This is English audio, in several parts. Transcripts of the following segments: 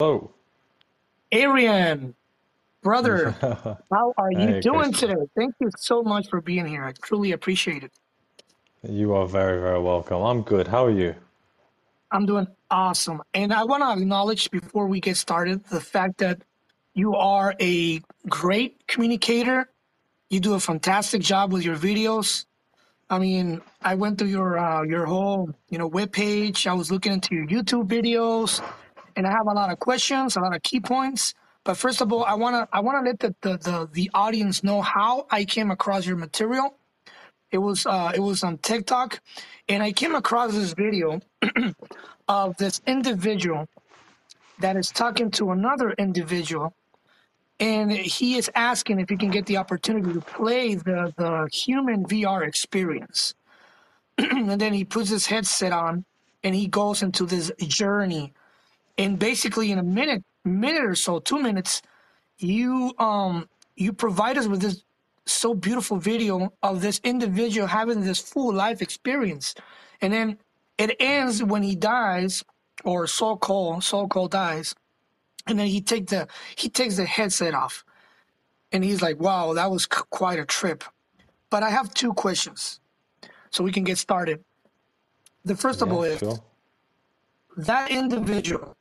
Oh, Arian, brother, how are you hey, doing Christian. today? Thank you so much for being here. I truly appreciate it. You are very, very welcome. I'm good. How are you? I'm doing awesome. And I want to acknowledge before we get started the fact that you are a great communicator. You do a fantastic job with your videos. I mean, I went through your uh, your whole you know web page. I was looking into your YouTube videos, and I have a lot of questions, a lot of key points. But first of all, I wanna I wanna let the the, the, the audience know how I came across your material. It was uh, it was on TikTok, and I came across this video of this individual that is talking to another individual, and he is asking if he can get the opportunity to play the the human VR experience. and then he puts his headset on, and he goes into this journey. And basically, in a minute, minute or so, two minutes, you um you provide us with this so beautiful video of this individual having this full life experience. And then it ends when he dies or so called so called dies. And then he take the he takes the headset off. And he's like wow that was quite a trip. But i have two questions so we can get started. The first of all is sure. that individual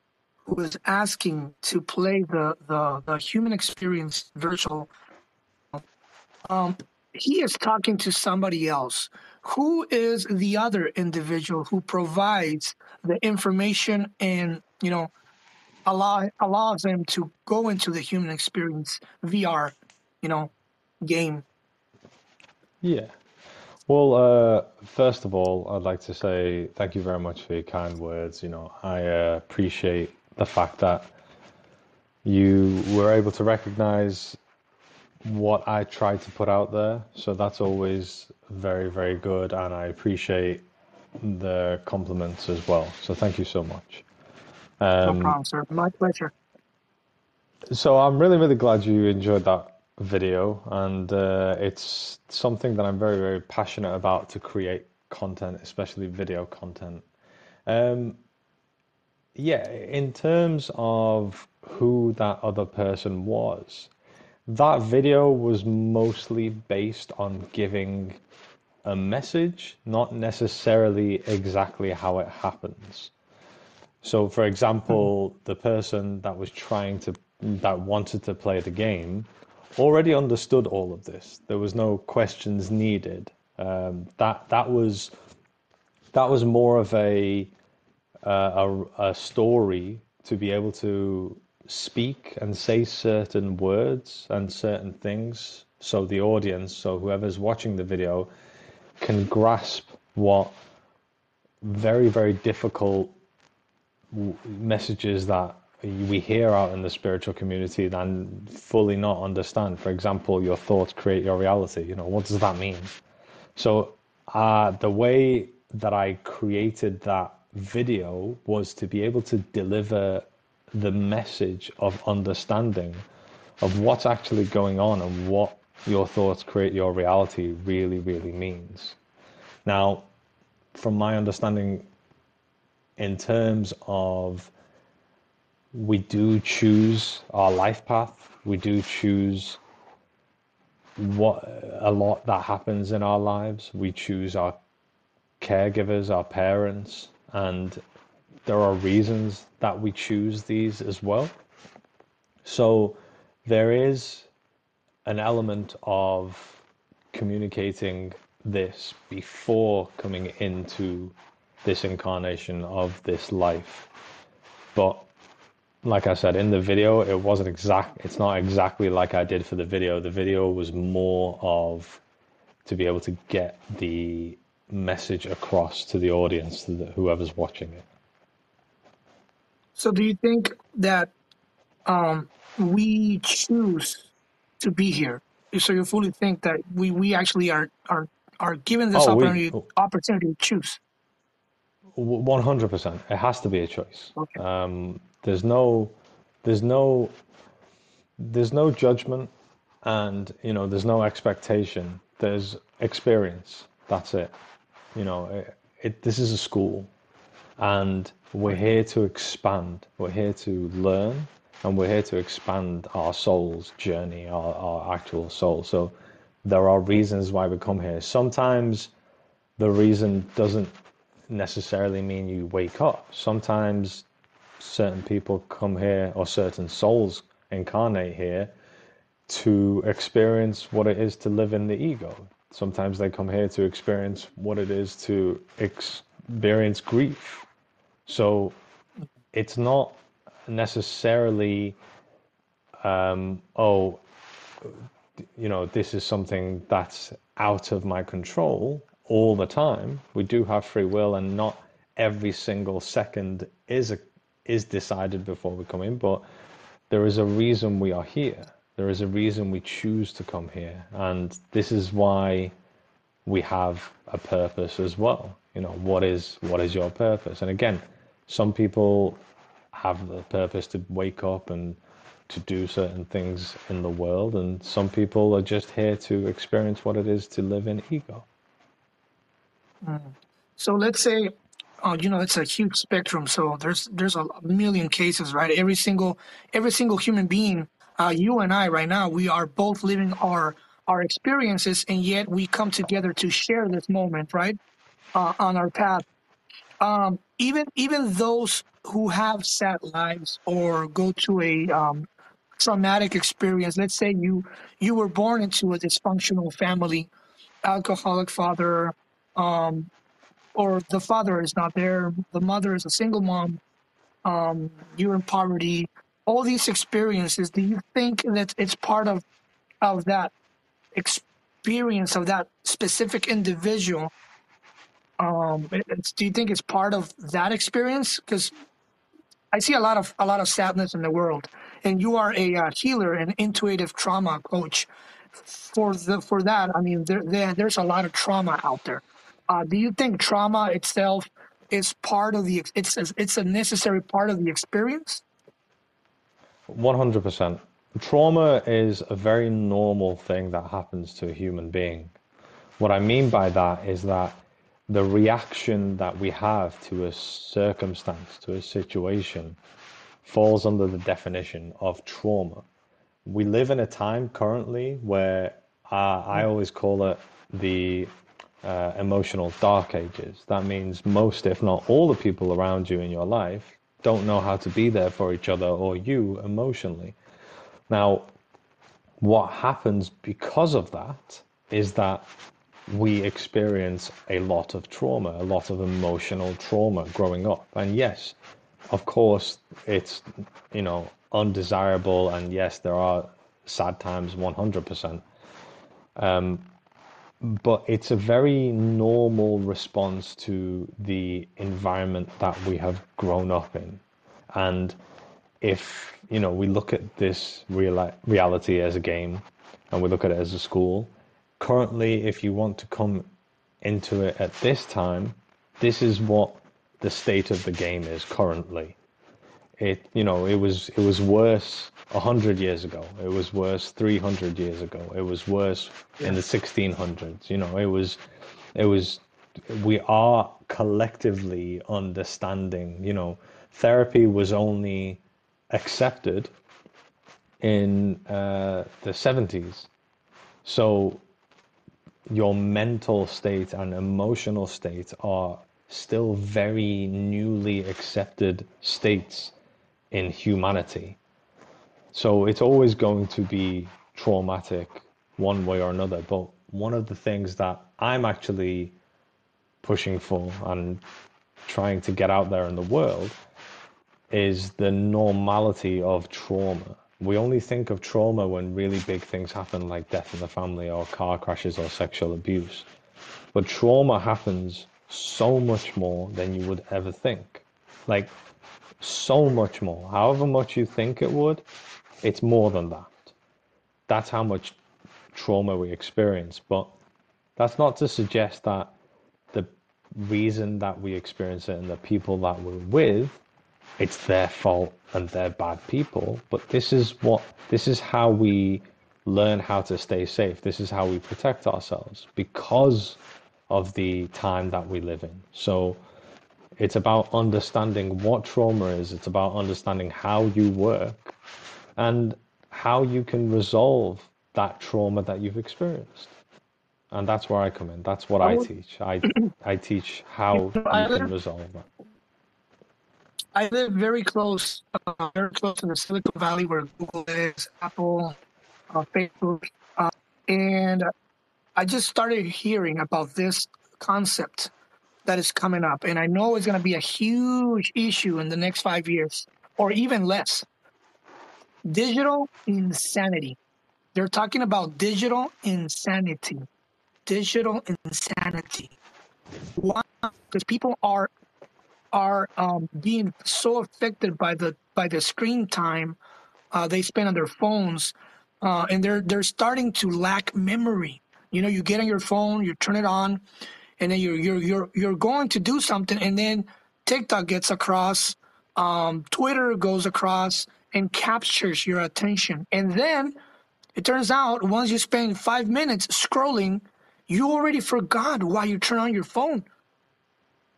is asking to play the the, the human experience virtual um, he is talking to somebody else. Who is the other individual who provides the information and you know allow allows them to go into the human experience VR, you know, game? Yeah. Well, uh, first of all, I'd like to say thank you very much for your kind words. You know, I uh, appreciate the fact that you were able to recognize what I tried to put out there. So that's always very, very good, and I appreciate the compliments as well. So thank you so much. No Um, problem, sir. My pleasure. So I'm really, really glad you enjoyed that video, and uh, it's something that I'm very, very passionate about to create content, especially video content. Um, yeah, in terms of who that other person was, that video was mostly based on giving a message, not necessarily exactly how it happens. So, for example, the person that was trying to, that wanted to play the game already understood all of this. There was no questions needed. Um, that that was that was more of a, uh, a a story to be able to speak and say certain words and certain things, so the audience, so whoever's watching the video, can grasp what very very difficult messages that we hear out in the spiritual community and fully not understand. For example, your thoughts create your reality. You know, what does that mean? So, uh, the way that I created that video was to be able to deliver the message of understanding of what's actually going on and what your thoughts create your reality really, really means. Now, from my understanding, in terms of we do choose our life path. We do choose what a lot that happens in our lives. We choose our caregivers, our parents, and there are reasons that we choose these as well. So there is an element of communicating this before coming into this incarnation of this life. But like I said in the video, it wasn't exact. It's not exactly like I did for the video. The video was more of to be able to get the message across to the audience, to the, whoever's watching it. So, do you think that um, we choose to be here? So, you fully think that we we actually are are are given this Oh, we opportunity opportunity to choose? 100%. It has to be a choice. Okay. Um, there's no, there's no, there's no judgment, and you know, there's no expectation. There's experience. That's it. You know, it, it, this is a school. And we're here to expand, we're here to learn, and we're here to expand our soul's journey, our, our actual soul. So there are reasons why we come here. Sometimes the reason doesn't necessarily mean you wake up. Sometimes certain people come here or certain souls incarnate here to experience what it is to live in the ego. Sometimes they come here to experience what it is to experience grief. So it's not necessarily, um, oh, you know, this is something that's out of my control all the time. We do have free will, and not every single second is a, is decided before we come in, but there is a reason we are here. There is a reason we choose to come here. And this is why we have a purpose as well. You know, what is what is your purpose? And again, some people have the purpose to wake up and to do certain things in the world, and some people are just here to experience what it is to live in ego. Mm. So let's say Oh, you know, it's a huge spectrum. So there's there's a million cases, right? Every single every single human being, uh, you and I, right now, we are both living our our experiences, and yet we come together to share this moment, right, uh, on our path. Um, even even those who have sad lives or go to a um, traumatic experience. Let's say you you were born into a dysfunctional family, alcoholic father, um, or the father is not there, the mother is a single mom, um, you're in poverty, all these experiences, do you think that it's part of of that experience of that specific individual? Um, do you think it's part of that experience? Because I see a lot of a lot of sadness in the world, and you are a uh, healer and intuitive trauma coach. For the for that, I mean, there, there there's a lot of trauma out there. Uh, do you think trauma itself is part of the it's it's a necessary part of the experience? One hundred percent. Trauma is a very normal thing that happens to a human being. What I mean by that is that the reaction that we have to a circumstance, to a situation, falls under the definition of trauma. We live in a time currently where uh, I always call it the uh, emotional dark ages. That means most, if not all, the people around you in your life don't know how to be there for each other or you emotionally. Now, what happens because of that is that we experience a lot of trauma, a lot of emotional trauma growing up. And yes, of course, it's, you know, undesirable. And yes, there are sad times 100%. Um, but it's a very normal response to the environment that we have grown up in. And if, you know, we look at this real, reality as a game and we look at it as a school, currently, if you want to come into it at this time, this is what the state of the game is currently. It, you know, it was it was worse 100 years ago. It was worse 300 years ago. It was worse yeah. in the 1600s. You know, it was, it was, we are collectively understanding, you know, therapy was only accepted in uh, the 70s. So your mental state and emotional state are still very newly accepted states in humanity. So it's always going to be traumatic one way or another. But one of the things that I'm actually pushing for and trying to get out there in the world is the normality of trauma. We only think of trauma when really big things happen, like death in the family, or car crashes, or sexual abuse. But trauma happens so much more than you would ever think. Like, so much more. However much you think it would, it's more than that. That's how much trauma we experience. But that's not to suggest that the reason that we experience it and the people that we're with, it's their fault and they're bad people. But this is what this is how we learn how to stay safe. This is how we protect ourselves because of the time that we live in. So It's about understanding what trauma is. It's about understanding how you work and how you can resolve that trauma that you've experienced. And that's where I come in. That's what I I teach. I I teach how you can resolve that. I live very close, uh, very close to the Silicon Valley where Google is, Apple, uh, Facebook, uh, and I just started hearing about this concept that is coming up, and I know it's going to be a huge issue in the next five years, or even less. Digital insanity. They're talking about digital insanity. Digital insanity. Why? Because people are are um, being so affected by the by the screen time uh, they spend on their phones, uh, and they're they're starting to lack memory. You know, you get on your phone, you turn it on, and then you're you're you're you're going to do something, and then TikTok gets across, um, Twitter goes across, and captures your attention, and then it turns out once you spend five minutes scrolling, you already forgot why you turn on your phone.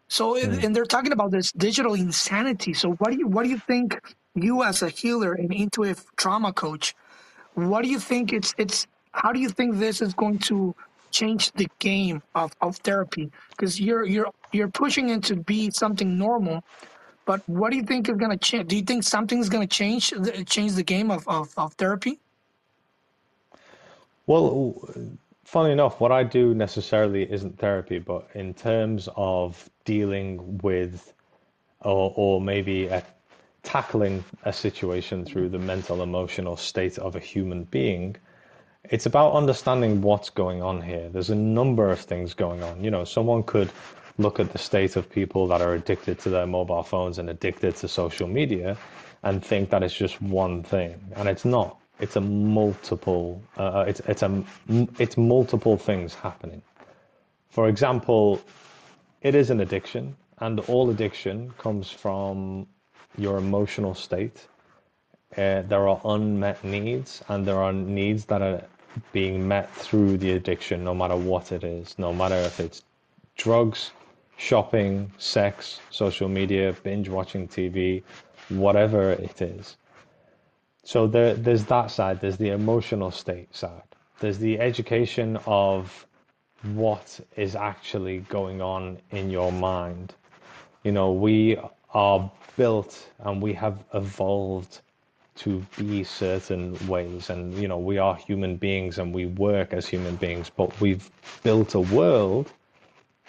So, Hmm. and they're talking about this digital insanity. So, what do you what do you think you as a healer and intuitive trauma coach? What do you think it's it's how do you think this is going to change the game of, of therapy? Because you're you're you're pushing it to be something normal, but what do you think is going to change? Do you think something's going to change the, change the game of, of, of therapy? Well, funny enough, what I do necessarily isn't therapy, but in terms of dealing with or or maybe a, tackling a situation through the mental emotional state of a human being, it's about understanding what's going on here. There's a number of things going on. You know, someone could look at the state of people that are addicted to their mobile phones and addicted to social media and think that it's just one thing, and it's not. It's a multiple. Uh, it's it's a it's multiple things happening. For example, it is an addiction, and all addiction comes from your emotional state. Uh, there are unmet needs, and there are needs that are being met through the addiction, no matter what it is, no matter if it's drugs, shopping, sex, social media, binge watching TV, whatever it is. So there, there's that side, there's the emotional state side, there's the education of what is actually going on in your mind. You know, we are built and we have evolved to be certain ways, and you know, we are human beings and we work as human beings, but we've built a world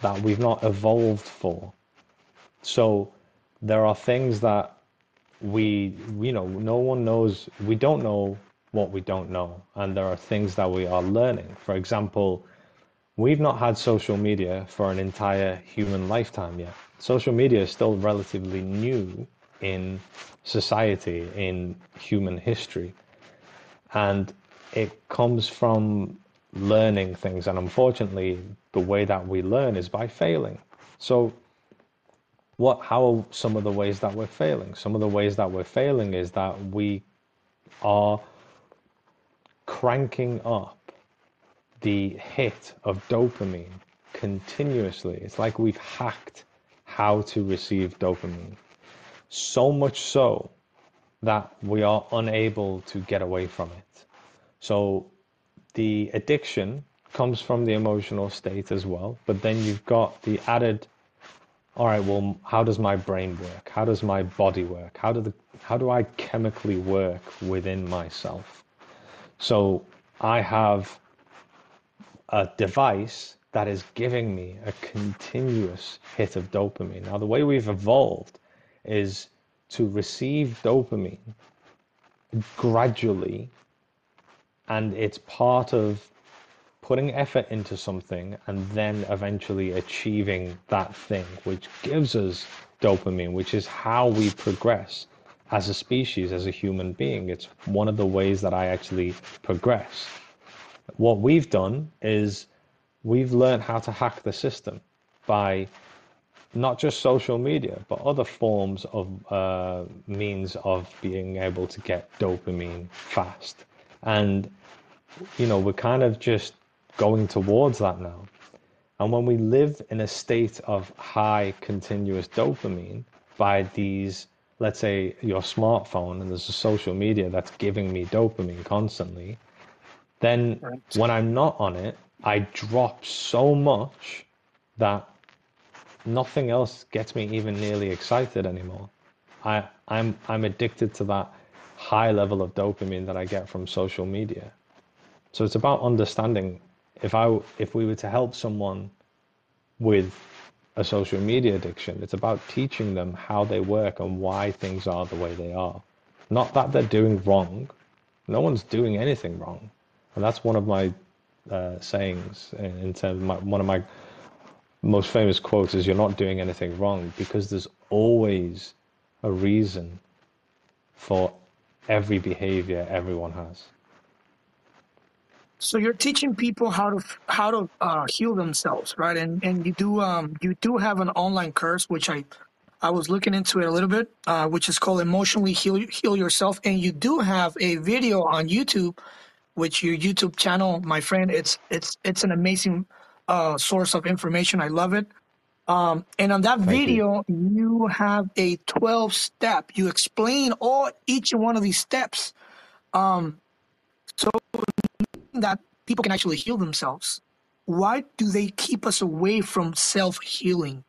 that we've not evolved for. So there are things that we, you know, no one knows, we don't know what we don't know. And there are things that we are learning. For example, we've not had social media for an entire human lifetime yet. Social media is still relatively new in society, in human history. And it comes from learning things. And unfortunately, the way that we learn is by failing. So, what, how are some of the ways that we're failing? Some of the ways that we're failing is that we are cranking up the hit of dopamine continuously. It's like we've hacked how to receive dopamine. So much so that we are unable to get away from it. So the addiction comes from the emotional state as well, but then you've got the added all right, well, how does my brain work? How does my body work? How do the how do I chemically work within myself? So I have a device that is giving me a continuous hit of dopamine. Now, the way we've evolved is to receive dopamine gradually, and it's part of putting effort into something and then eventually achieving that thing, which gives us dopamine, which is how we progress as a species, as a human being. It's one of the ways that I actually progress. What we've done is we've learned how to hack the system by not just social media, but other forms of uh, means of being able to get dopamine fast. And, you know, we're kind of just going towards that now. And when we live in a state of high continuous dopamine by these, let's say your smartphone and there's a social media that's giving me dopamine constantly, then right. when I'm not on it, I drop so much that nothing else gets me even nearly excited anymore. I, I'm I'm addicted to that high level of dopamine that I get from social media. So it's about understanding if I if we were to help someone with a social media addiction, it's about teaching them how they work and why things are the way they are. Not that they're doing wrong. No one's doing anything wrong, and that's one of my uh, sayings in, in terms of my, one of my most famous quotes is you're not doing anything wrong because there's always a reason for every behavior everyone has. So you're teaching people how to how to uh, heal themselves, right? And and you do um you do have an online course which I I was looking into it a little bit, uh, which is called Emotionally Heal Heal Yourself, and you do have a video on YouTube, which your YouTube channel, my friend, it's it's it's an amazing uh, source of information. I love it. Um, and on that Thank video, you. you. have a 12 step. You explain all each one of these steps. Um, so that people can actually heal themselves. Why do they keep us away from self healing?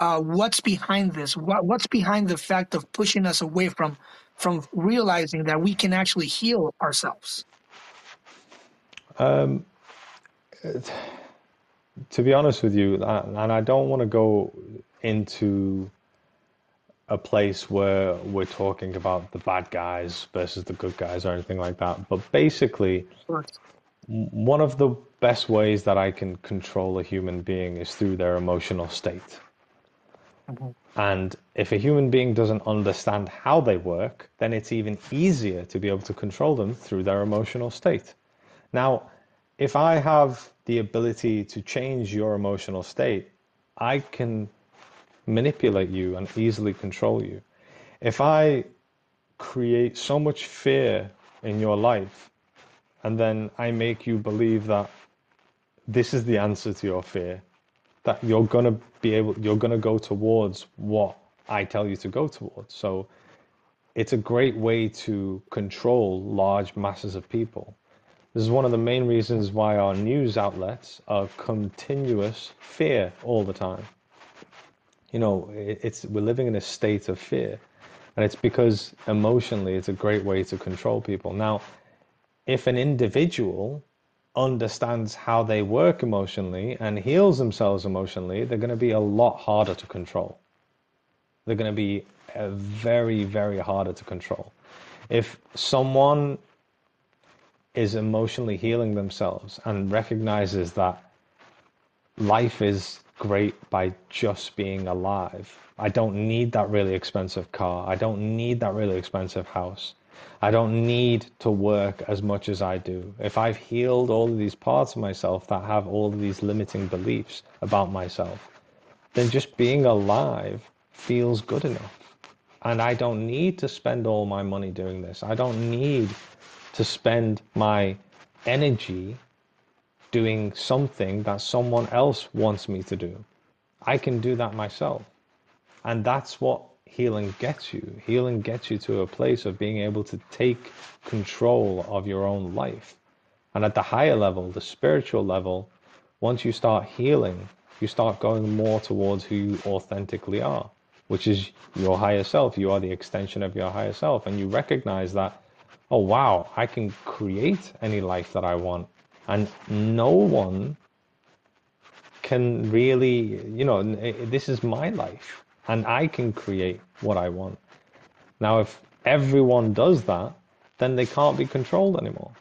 Uh, what's behind this? What, what's behind the fact of pushing us away from from realizing that we can actually heal ourselves? Um, to be honest with you, and I don't want to go into a place where we're talking about the bad guys versus the good guys or anything like that. But basically, one of the best ways that I can control a human being is through their emotional state. Mm-hmm. And if a human being doesn't understand how they work, then it's even easier to be able to control them through their emotional state. Now, if I have the ability to change your emotional state, I can manipulate you and easily control you. If I create so much fear in your life and then I make you believe that this is the answer to your fear, that you're going to be able, you're going to go towards what I tell you to go towards. So it's a great way to control large masses of people. This is one of the main reasons why our news outlets are continuous fear all the time. You know, it's we're living in a state of fear, and it's because emotionally it's a great way to control people. Now, if an individual understands how they work emotionally and heals themselves emotionally, they're going to be a lot harder to control. They're going to be uh, very, very harder to control. If someone is emotionally healing themselves and recognizes that life is great by just being alive. I don't need that really expensive car. I don't need that really expensive house. I don't need to work as much as I do. If I've healed all of these parts of myself that have all of these limiting beliefs about myself, then just being alive feels good enough. And I don't need to spend all my money doing this. I don't need to spend my energy doing something that someone else wants me to do. I can do that myself. And that's what healing gets you. Healing gets you to a place of being able to take control of your own life. And at the higher level, the spiritual level, once you start healing, you start going more towards who you authentically are, which is your higher self. You are the extension of your higher self. And you recognize that oh wow, I can create any life that I want. And no one can really, you know, eh, this is my life and I can create what I want. Now, if everyone does that, then they can't be controlled anymore.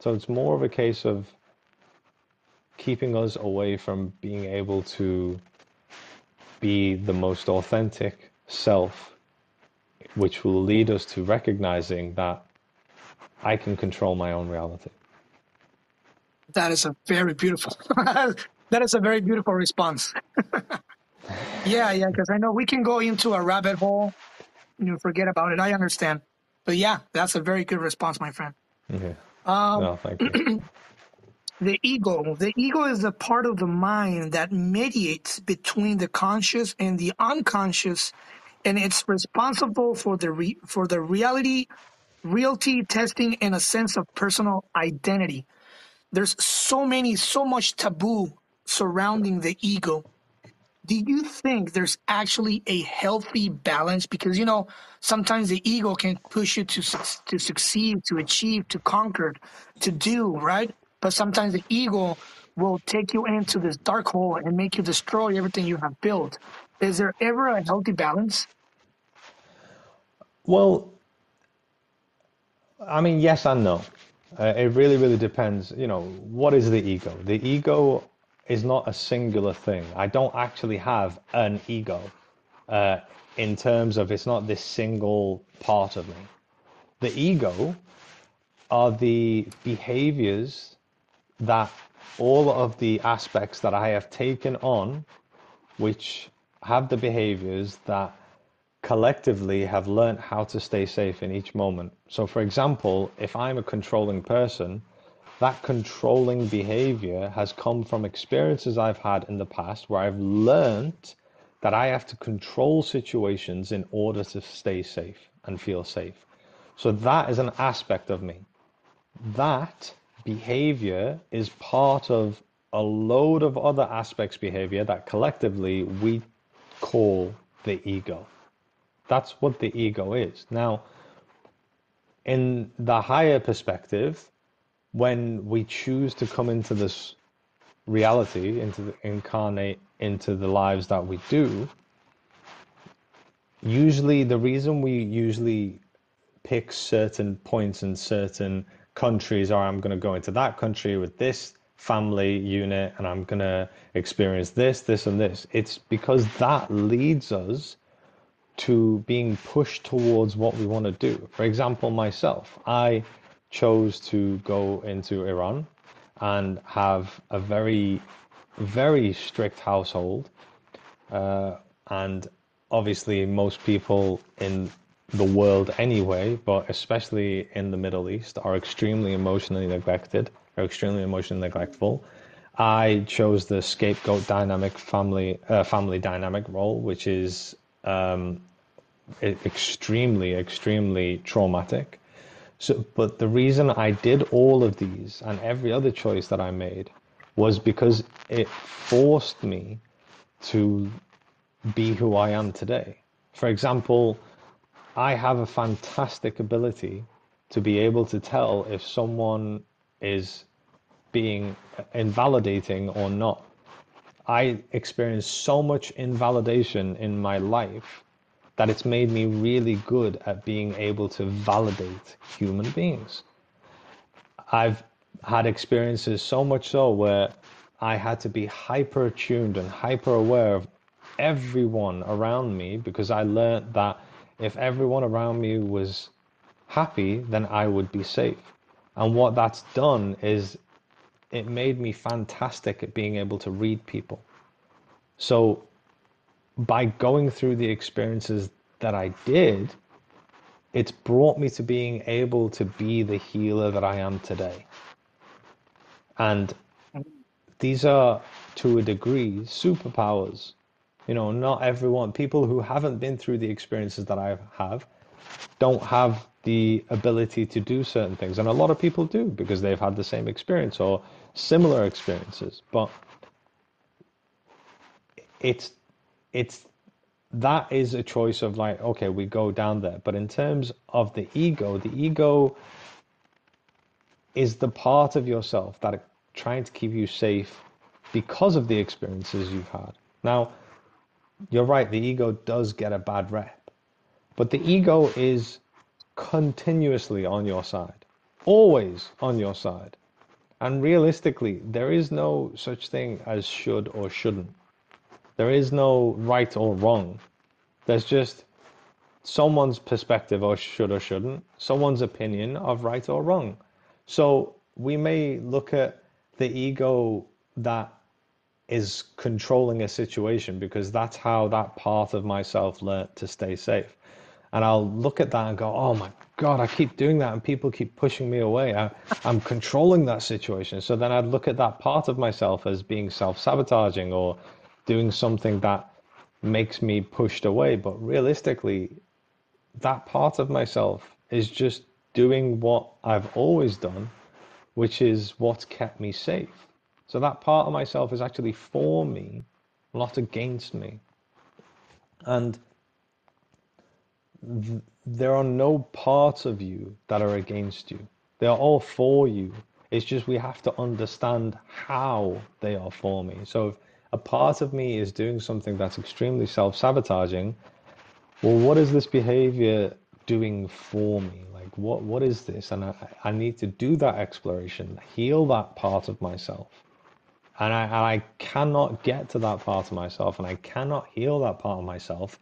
So it's more of a case of keeping us away from being able to be the most authentic self, which will lead us to recognizing that I can control my own reality. That is a very beautiful. that is a very beautiful response. yeah, yeah, because I know we can go into a rabbit hole and you forget about it. I understand, but yeah, that's a very good response, my friend. Yeah. Um, no, thank you. The ego. The ego is the part of the mind that mediates between the conscious and the unconscious, and it's responsible for the re- for the reality, reality testing, and a sense of personal identity. There's so many, so much taboo surrounding the ego do you think there's actually a healthy balance? Because you know sometimes the ego can push you to to succeed, to achieve, to conquer, to do right. But sometimes the ego will take you into this dark hole and make you destroy everything you have built. Is there ever a healthy balance? Well, I mean, yes and no. Uh, it really, really depends. You know, what is the ego? The ego is not a singular thing. I don't actually have an ego uh, in terms of it's not this single part of me. The ego are the behaviors that all of the aspects that I have taken on, which have the behaviors that collectively have learned how to stay safe in each moment. So, for example, if I'm a controlling person, that controlling behavior has come from experiences I've had in the past where I've learned that I have to control situations in order to stay safe and feel safe. So that is an aspect of me. That behavior is part of a load of other aspects behavior that collectively we call the ego. That's what the ego is. Now, in the higher perspective, when we choose to come into this reality, into the, incarnate into the lives that we do, usually the reason we usually pick certain points in certain countries, or I'm going to go into that country with this family unit and I'm going to experience this, this, and this. It's because that leads us to being pushed towards what we want to do. For example, myself, I chose to go into Iran and have a very, very strict household. Uh, and obviously, most people in the world anyway, but especially in the Middle East, are extremely emotionally neglected, are extremely emotionally neglectful. I chose the scapegoat dynamic family uh, family dynamic role, which is um, extremely, extremely traumatic. So, but the reason I did all of these and every other choice that I made was because it forced me to be who I am today. For example, I have a fantastic ability to be able to tell if someone is being invalidating or not. I experienced so much invalidation in my life that it's made me really good at being able to validate human beings. I've had experiences so much so where I had to be hyper attuned and hyper aware of everyone around me because I learned that if everyone around me was happy, then I would be safe. And what that's done is it made me fantastic at being able to read people. So by going through the experiences that I did, it's brought me to being able to be the healer that I am today. And these are, to a degree, superpowers. You know, not everyone, people who haven't been through the experiences that I have, don't have the ability to do certain things. And a lot of people do because they've had the same experience or similar experiences. But it's it's that is a choice of like, okay, we go down there. But in terms of the ego, the ego is the part of yourself that trying to keep you safe because of the experiences you've had. Now, you're right, the ego does get a bad rep, but the ego is continuously on your side, always on your side. And realistically, there is no such thing as should or shouldn't. There is no right or wrong. There's just someone's perspective or should or shouldn't, someone's opinion of right or wrong. So we may look at the ego that is controlling a situation because that's how that part of myself learned to stay safe. And I'll look at that and go, oh my God, I keep doing that and people keep pushing me away. I, I'm controlling that situation. So then I'd look at that part of myself as being self sabotaging or doing something that makes me pushed away. But realistically, that part of myself is just doing what I've always done, which is what's kept me safe. So that part of myself is actually for me, not against me. And th- there are no parts of you that are against you. They are all for you. It's just we have to understand how they are for me. So if a part of me is doing something that's extremely self sabotaging, well, what is this behavior doing for me? Like, what, what is this? And I, I need to do that exploration, heal that part of myself. And I, and I cannot get to that part of myself and I cannot heal that part of myself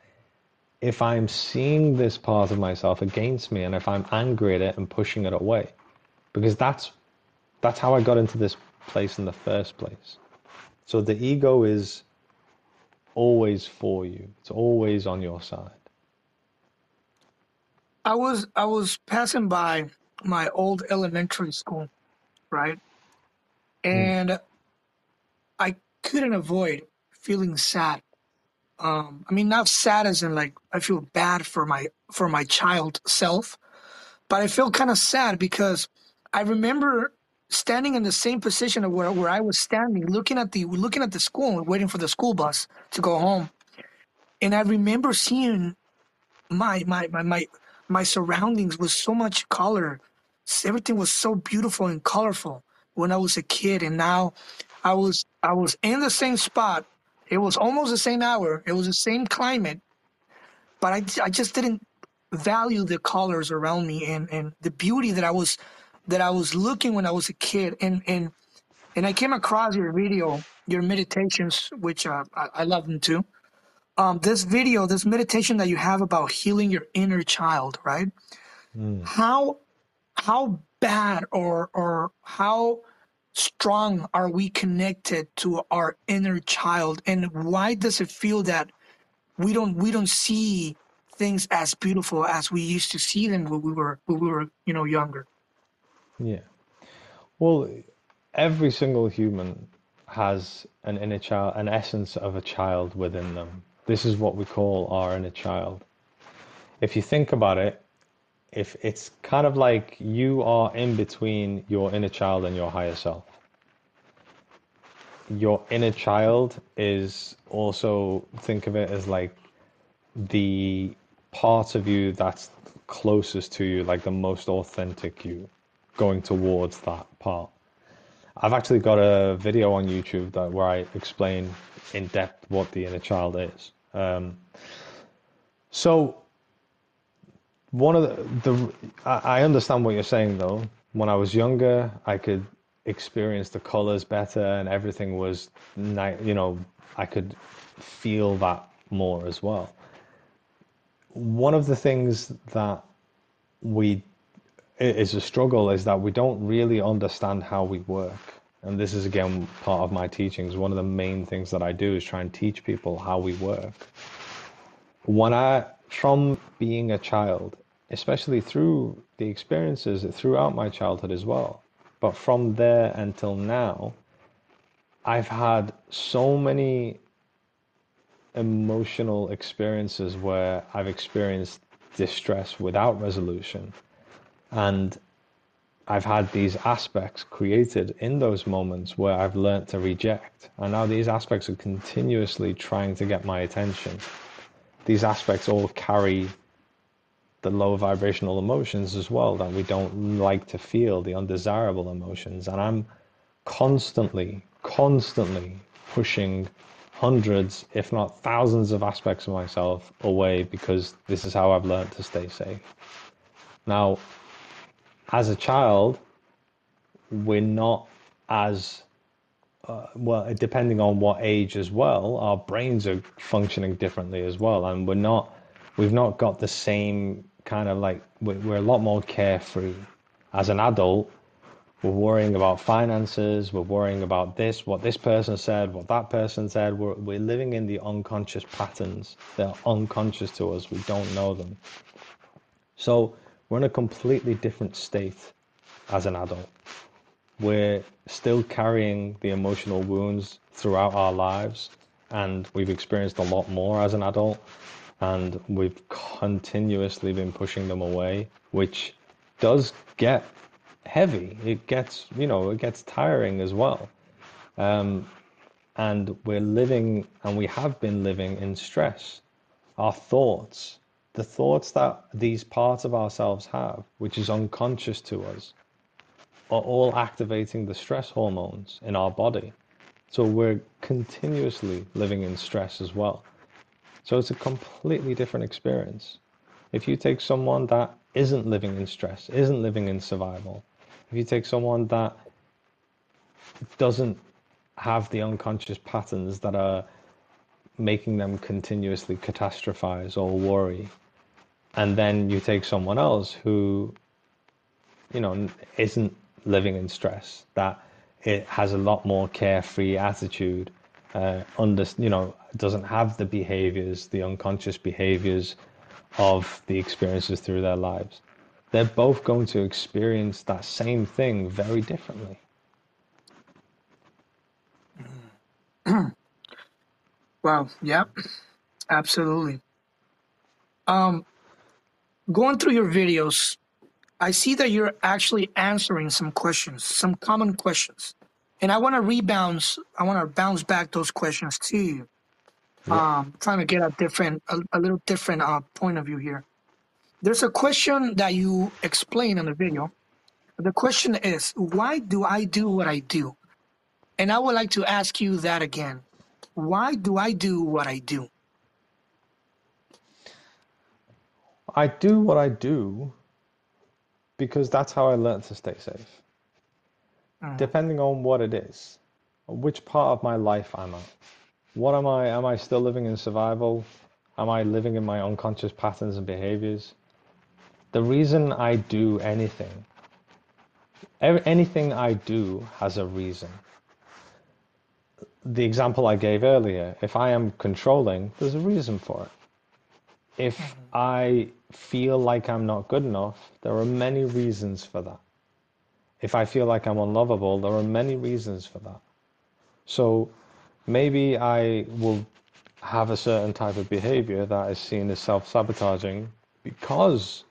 if I'm seeing this part of myself against me and if I'm angry at it and pushing it away. Because that's that's how I got into this place in the first place. So the ego is always for you. It's always on your side. I was I was passing by my old elementary school, right? Mm. And I couldn't avoid feeling sad. Um, I mean, not sad as in like I feel bad for my for my child self, but I feel kind of sad because I remember standing in the same position of where, where I was standing, looking at the looking at the school, and waiting for the school bus to go home, and I remember seeing my my my my, my surroundings with so much color. Everything was so beautiful and colorful when I was a kid, and now I was I was in the same spot. It was almost the same hour. It was the same climate, but I, I just didn't value the colors around me and, and the beauty that I was that I was looking when I was a kid. And and and I came across your video, your meditations, which uh, I, I love them too. Um, this video, this meditation that you have about healing your inner child, right? Mm. How how bad or or how strong are we connected to our inner child and why does it feel that we don't we don't see things as beautiful as we used to see them when we were when we were you know younger Yeah. Well, every single human has an inner child, an essence of a child within them. This is what we call our inner child. If you think about it, if it's kind of like you are in between your inner child and your higher self. Your inner child is also think of it as like the part of you that's closest to you, like the most authentic you, going towards that part. I've actually got a video on YouTube that where I explain in depth what the inner child is. Um, so one of the, the I understand what you're saying though. When I was younger, I could experience the colors better, and everything was nice. You know, I could feel that more as well. One of the things that we is a struggle is that we don't really understand how we work. And this is again part of my teachings. One of the main things that I do is try and teach people how we work. When I, from being a child, especially through the experiences throughout my childhood as well, but from there until now, I've had so many emotional experiences where I've experienced distress without resolution. And I've had these aspects created in those moments where I've learnt to reject. And now these aspects are continuously trying to get my attention. These aspects all carry the low vibrational emotions as well that we don't like to feel, the undesirable emotions. And I'm constantly, constantly pushing hundreds, if not thousands, of aspects of myself away because this is how I've learned to stay safe. Now, as a child, we're not as uh, well, depending on what age as well, our brains are functioning differently as well, and we're not, we've not got the same kind of like we're, a lot more carefree. As an adult, we're worrying about finances, we're worrying about this, what this person said, what that person said. We're, we're living in the unconscious patterns. They're unconscious to us, we don't know them. So we're in a completely different state as an adult. We're still carrying the emotional wounds throughout our lives, and we've experienced a lot more as an adult, and we've continuously been pushing them away, which does get heavy. It gets, you know, it gets tiring as well. Um, and we're living, and we have been living in stress. Our thoughts, the thoughts that these parts of ourselves have, which is unconscious to us, are all activating the stress hormones in our body. So we're continuously living in stress as well. So it's a completely different experience. If you take someone that isn't living in stress, isn't living in survival, if you take someone that doesn't have the unconscious patterns that are making them continuously catastrophize or worry, and then you take someone else who, you know, isn't living in stress, that it has a lot more carefree attitude, uh, under, you know, doesn't have the behaviors, the unconscious behaviors of the experiences through their lives. They're both going to experience that same thing very differently. wow. Yep. Absolutely. Um, going through your videos, I see that you're actually answering some questions, some common questions. And I want to rebound, I want to bounce back those questions to you. Yeah. Um, trying to get a different, a, a little different uh, point of view here. There's a question that you explain in the video. The question is, why do I do what I do? And I would like to ask you that again. Why do I do what I do? I do what I do because that's how I learned to stay safe. Mm. Depending on what it is, which part of my life I'm I? What am I? Am I still living in survival? Am I living in my unconscious patterns and behaviors? The reason I do anything, anything I do has a reason. The example I gave earlier, if I am controlling, there's a reason for it. If mm-hmm. I feel like I'm not good enough, there are many reasons for that. If I feel like I'm unlovable, there are many reasons for that. So maybe I will have a certain type of behavior that is seen as self sabotaging because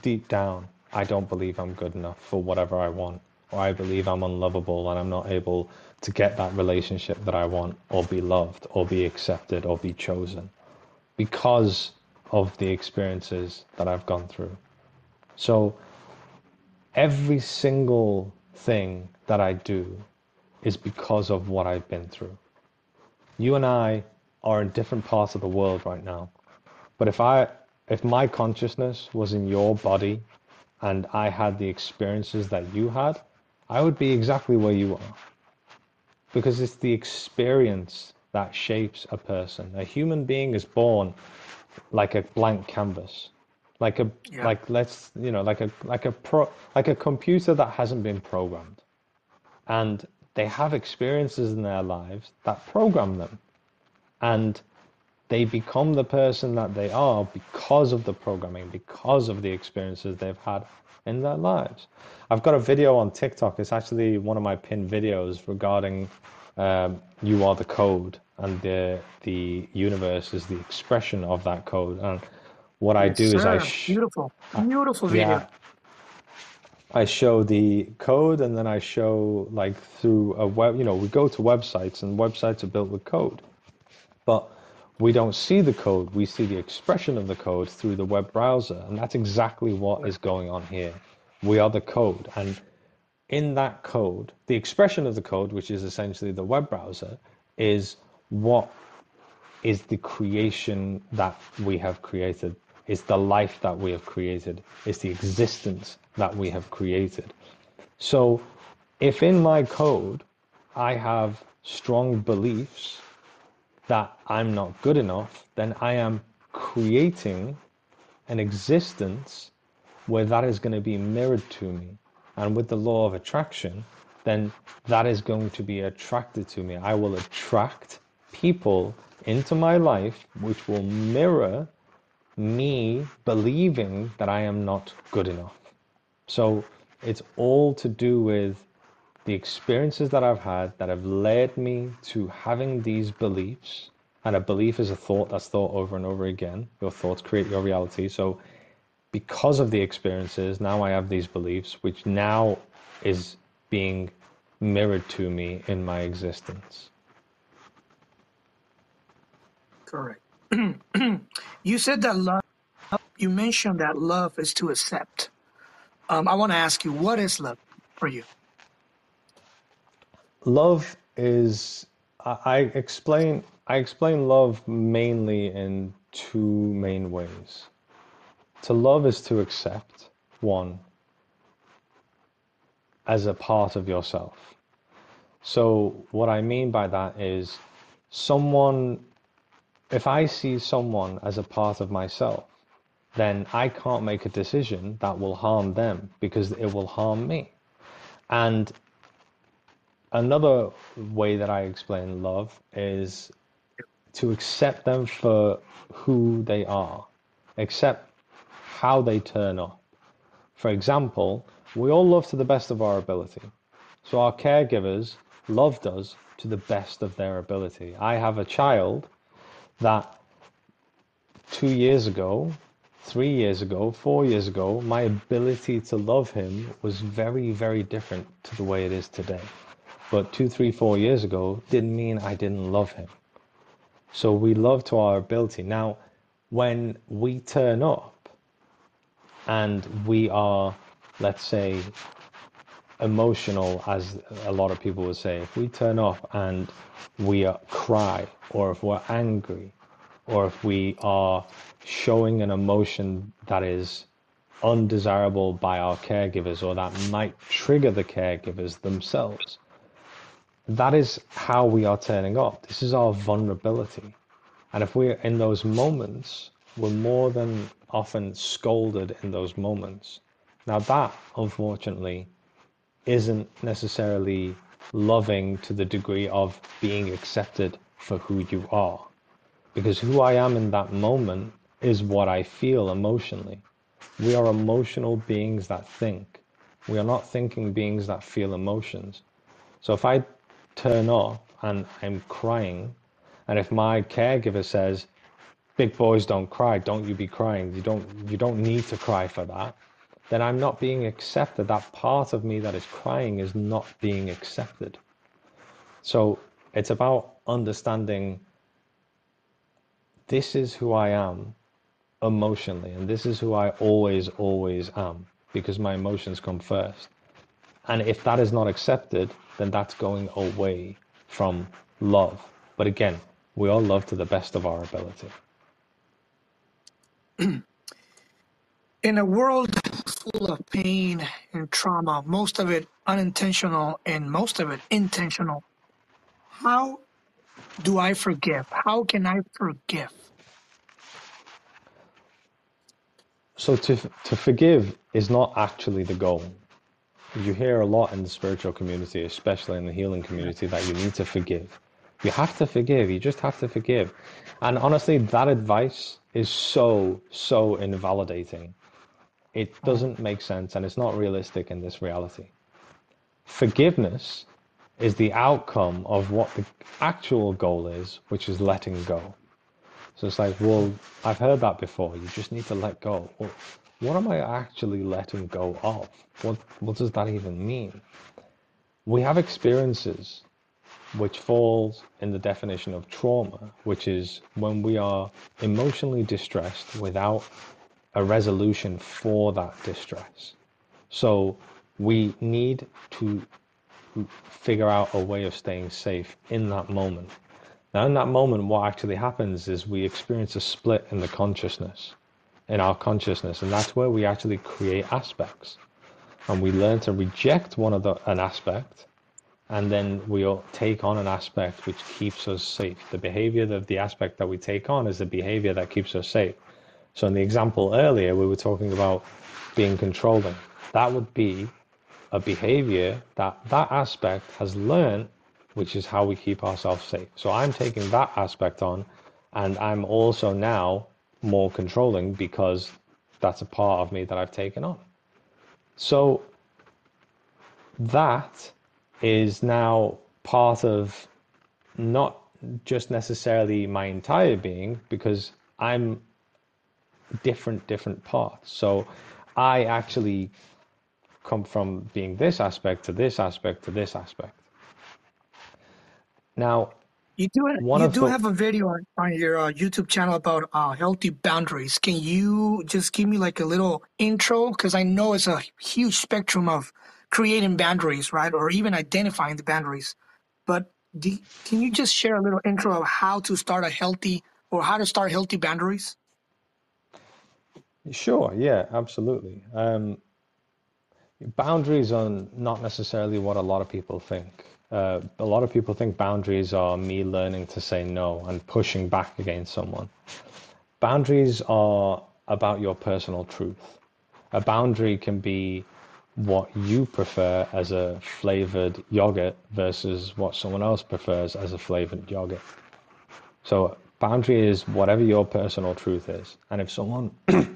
deep down I don't believe I'm good enough for whatever I want, or I believe I'm unlovable and I'm not able to get that relationship that I want, or be loved, or be accepted, or be chosen because of the experiences that I've gone through. So every single thing that I do is because of what I've been through. You and I are in different parts of the world right now. But if I if my consciousness was in your body and I had the experiences that you had, I would be exactly where you are. Because it's the experience that shapes a person. A human being is born like a blank canvas like a yeah. like let's you know like a like a pro like a computer that hasn't been programmed and they have experiences in their lives that program them and they become the person that they are because of the programming because of the experiences they've had in their lives i've got a video on tiktok it's actually one of my pinned videos regarding um, you are the code and the the universe is the expression of that code. And what I do is I sh- beautiful, uh, beautiful video. Yeah, I show the code and then I show like through a web. You know, we go to websites and websites are built with code, but we don't see the code. We see the expression of the code through the web browser, and that's exactly what is going on here. We are the code, and in that code, the expression of the code, which is essentially the web browser, is what is the creation that we have created, is the life that we have created, it's the existence that we have created. So if in my code I have strong beliefs that I'm not good enough, then I am creating an existence where that is going to be mirrored to me and with the law of attraction, then that is going to be attracted to me. I will attract people into my life which will mirror me believing that I am not good enough. So it's all to do with the experiences that I've had that have led me to having these beliefs. And a belief is a thought that's thought over and over again. Your thoughts create your reality. So because of the experiences, now I have these beliefs, which now is being mirrored to me in my existence. Correct. you said that love, you mentioned that love is to accept. Um, I want to ask you, what is love for you? Love is, I, I explain, I explain love mainly in two main ways. To love is to accept one as a part of yourself. So, what I mean by that is someone, if I see someone as a part of myself, then I can't make a decision that will harm them because it will harm me. And another way that I explain love is to accept them for who they are, accept how they turn up. For example, we all love to the best of our ability. So our caregivers loved us to the best of their ability. I have a child that two years ago, three years ago, four years ago, my ability to love him was very, very different to the way it is today. But two, three, four years ago didn't mean I didn't love him. So we love to our ability. Now, when we turn up and we are let's say, emotional, as a lot of people would say, if we turn up and we cry, or if we're angry, or if we are showing an emotion that is undesirable by our caregivers or that might trigger the caregivers themselves, that is how we are turning up. This is our vulnerability. And if we're in those moments, we're more than often scolded in those moments. Now, that unfortunately isn't necessarily loving to the degree of being accepted for who you are. Because who I am in that moment is what I feel emotionally. We are emotional beings that think. We are not thinking beings that feel emotions. So if I turn off and I'm crying, and if my caregiver says, big boys don't cry, don't you be crying, you don't, you don't need to cry for that then I'm not being accepted. That part of me that is crying is not being accepted. So it's about understanding this is who I am emotionally, and this is who I always, always am because my emotions come first. And if that is not accepted, then that's going away from love. But again, we all love to the best of our ability. In a world full of pain and trauma, most of it unintentional and most of it intentional. How do I forgive? How can I forgive? So to to forgive is not actually the goal. You hear a lot in the spiritual community, especially in the healing community, that you need to forgive. You have to forgive. You just have to forgive. And honestly, that advice is so, so invalidating it hmm. doesn't make sense and it's not realistic in this reality. Forgiveness is the outcome of what the actual goal is, which is letting go. So it's like, well, I've heard that before. You just need to let go. Well, what am I actually letting go of? What what does that even mean? We have experiences which falls in the definition of trauma, which is when we are emotionally distressed without a resolution for that distress. So we need to figure out a way of staying safe in that moment. Now, in that moment, what actually happens is we experience a split in the consciousness, in our consciousness, and that's where we actually create aspects. And we learn to reject one of the an aspect, and then we'll take on an aspect which keeps us safe. The behavior of the aspect that we take on is the behavior that keeps us safe. So in the example earlier, we were talking about being controlling. That would be a behavior that that aspect has learned, which is how we keep ourselves safe. So I'm taking that aspect on, and I'm also now more controlling because that's a part of me that I've taken on. So that is now part of not just necessarily my entire being because I'm different different parts. So I actually come from being this aspect to this aspect to this aspect. Now, you do you do the, have a video on, on your uh, YouTube channel about uh, healthy boundaries. Can you just give me like a little intro? Because I know it's a huge spectrum of creating boundaries, right, or even identifying the boundaries. But do, can you just share a little intro of how to start a healthy or how to start healthy boundaries? Sure. Yeah. Absolutely. Um, boundaries are not necessarily what a lot of people think. Uh, a lot of people think boundaries are me learning to say no and pushing back against someone. Boundaries are about your personal truth. A boundary can be what you prefer as a flavored yogurt versus what someone else prefers as a flavored yogurt. So boundary is whatever your personal truth is. And if someone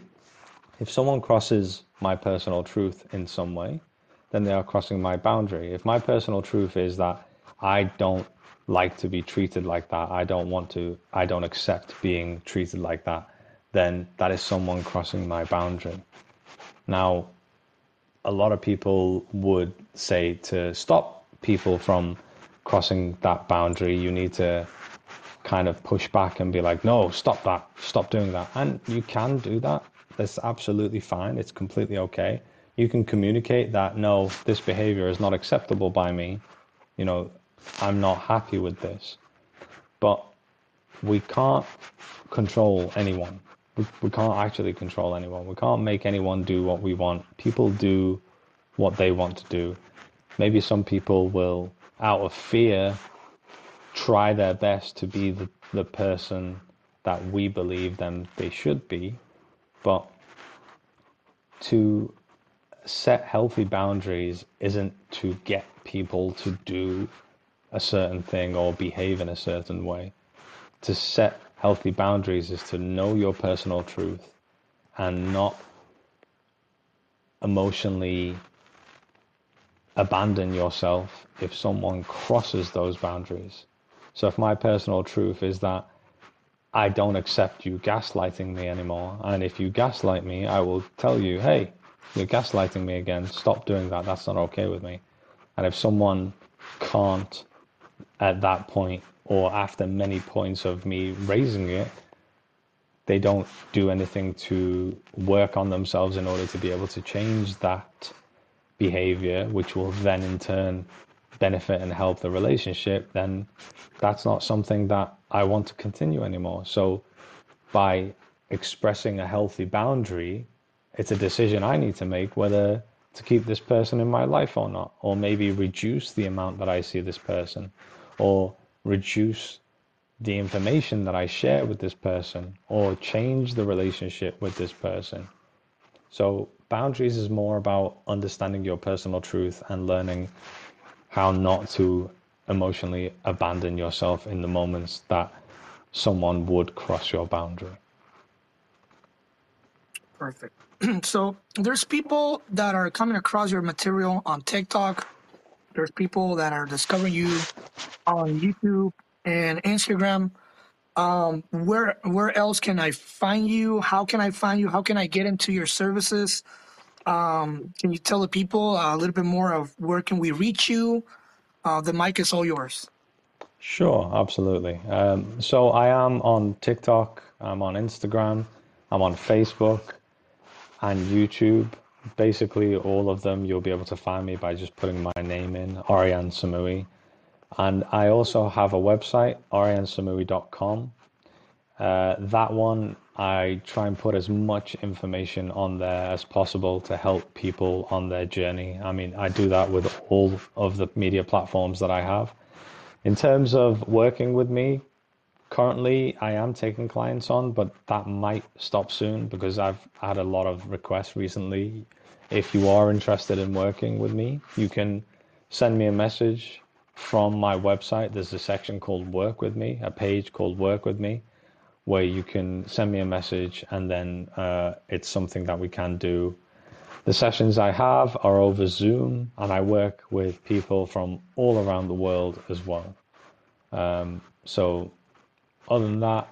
if someone crosses my personal truth in some way, then they are crossing my boundary. If my personal truth is that I don't like to be treated like that, I don't want to, I don't accept being treated like that, then that is someone crossing my boundary. Now, a lot of people would say to stop people from crossing that boundary, you need to kind of push back and be like, no, stop that, stop doing that. And you can do that. That's absolutely fine. It's completely okay you can communicate that no, this behavior is not acceptable by me. You know, I'm not happy with this. But we can't control anyone. We, we can't actually control anyone. We can't make anyone do what we want. People do what they want to do. Maybe some people will, out of fear, try their best to be the, the person that we believe them they should be. But to set healthy boundaries isn't to get people to do a certain thing or behave in a certain way. To set healthy boundaries is to know your personal truth and not emotionally abandon yourself if someone crosses those boundaries. So if my personal truth is that I don't accept you gaslighting me anymore, and if you gaslight me, I will tell you, hey, you're gaslighting me again. Stop doing that. That's not okay with me. And if someone can't, at that point, or after many points of me raising it, they don't do anything to work on themselves in order to be able to change that behavior, which will then in turn benefit and help the relationship, then that's not something that I want to continue anymore. So by expressing a healthy boundary, it's a decision I need to make whether to keep this person in my life or not, or maybe reduce the amount that I see this person, or reduce the information that I share with this person, or change the relationship with this person. So, boundaries is more about understanding your personal truth and learning how not to emotionally abandon yourself in the moments that someone would cross your boundary. Perfect. so there's people that are coming across your material on TikTok. There's people that are discovering you on YouTube and Instagram. Um, where where else can I find you? How can I find you? How can I get into your services? Um, can you tell the people a little bit more of where can we reach you? Uh, the mic is all yours. Sure, absolutely. Um, so I am on TikTok. I'm on Instagram. I'm on Facebook and YouTube. Basically, all of them you'll be able to find me by just putting my name in, Arian Samouie. And I also have a website, ariansamouie.com. Uh, that one, I try and put as much information on there as possible to help people on their journey. I mean, I do that with all of the media platforms that I have. In terms of working with me, currently I am taking clients on, but that might stop soon because I've had a lot of requests recently. if you are interested in working with me, you can send me a message from my website. There's a section called Work with Me, a page called Work with Me, where you can send me a message and then uh, it's something that we can do. The sessions I have are over Zoom and I work with people from all around the world as well. Um, so, other than that,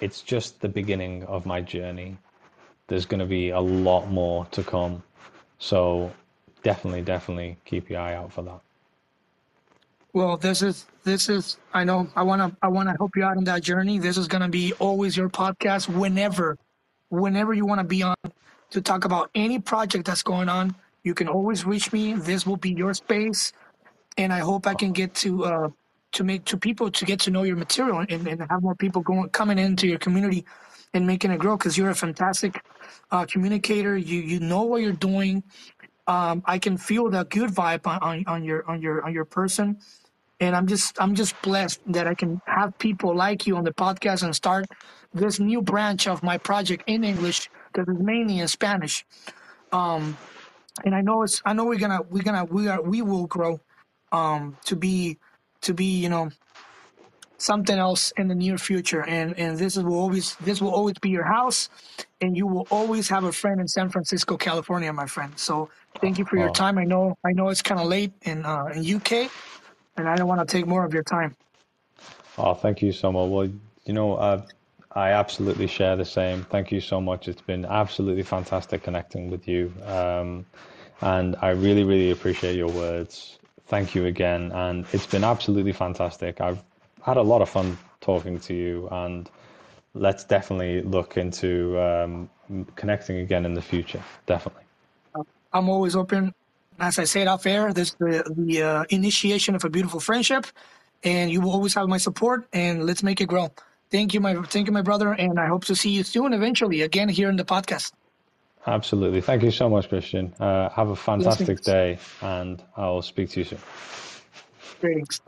it's just the beginning of my journey. There's going to be a lot more to come. So, definitely, definitely keep your eye out for that. Well, this is this is I know I want to I want to help you out on that journey. This is going to be always your podcast whenever whenever you want to be on to talk about any project that's going on. You can always reach me. This will be your space, and I hope I can get to uh, to make to people to get to know your material and, and have more people going coming into your community and making it grow because you're a fantastic uh, communicator. You you know what you're doing. Um, I can feel the good vibe on, on, on your on your on your person and I'm just I'm just blessed that I can have people like you on the podcast and start this new branch of my project in English because it's mainly in Spanish. Um, and I know it's I know we're gonna we're gonna we are we will grow um, to be to be you know something else in the near future. And and this will always this will always be your house. And you will always have a friend in San Francisco California my friend. So thank you for your time. I know I know it's kind of late in uh, in UK and I don't want to take more of your time. Oh, thank you so much. Well, you know, uh, I absolutely share the same. Thank you so much. It's been absolutely fantastic connecting with you. Um, and I really, really appreciate your words. Thank you again. And it's been absolutely fantastic. I've had a lot of fun talking to you. And let's definitely look into um, connecting again in the future. Definitely. I'm always open as I said off air, this is the, the uh, initiation of a beautiful friendship, and you will always have my support. And let's make it grow. Thank you, my thank you, my brother, and I hope to see you soon, eventually, again here in the podcast. Absolutely. Thank you so much, Christian. Uh, have a fantastic day, and I'll speak to you soon. Greetings.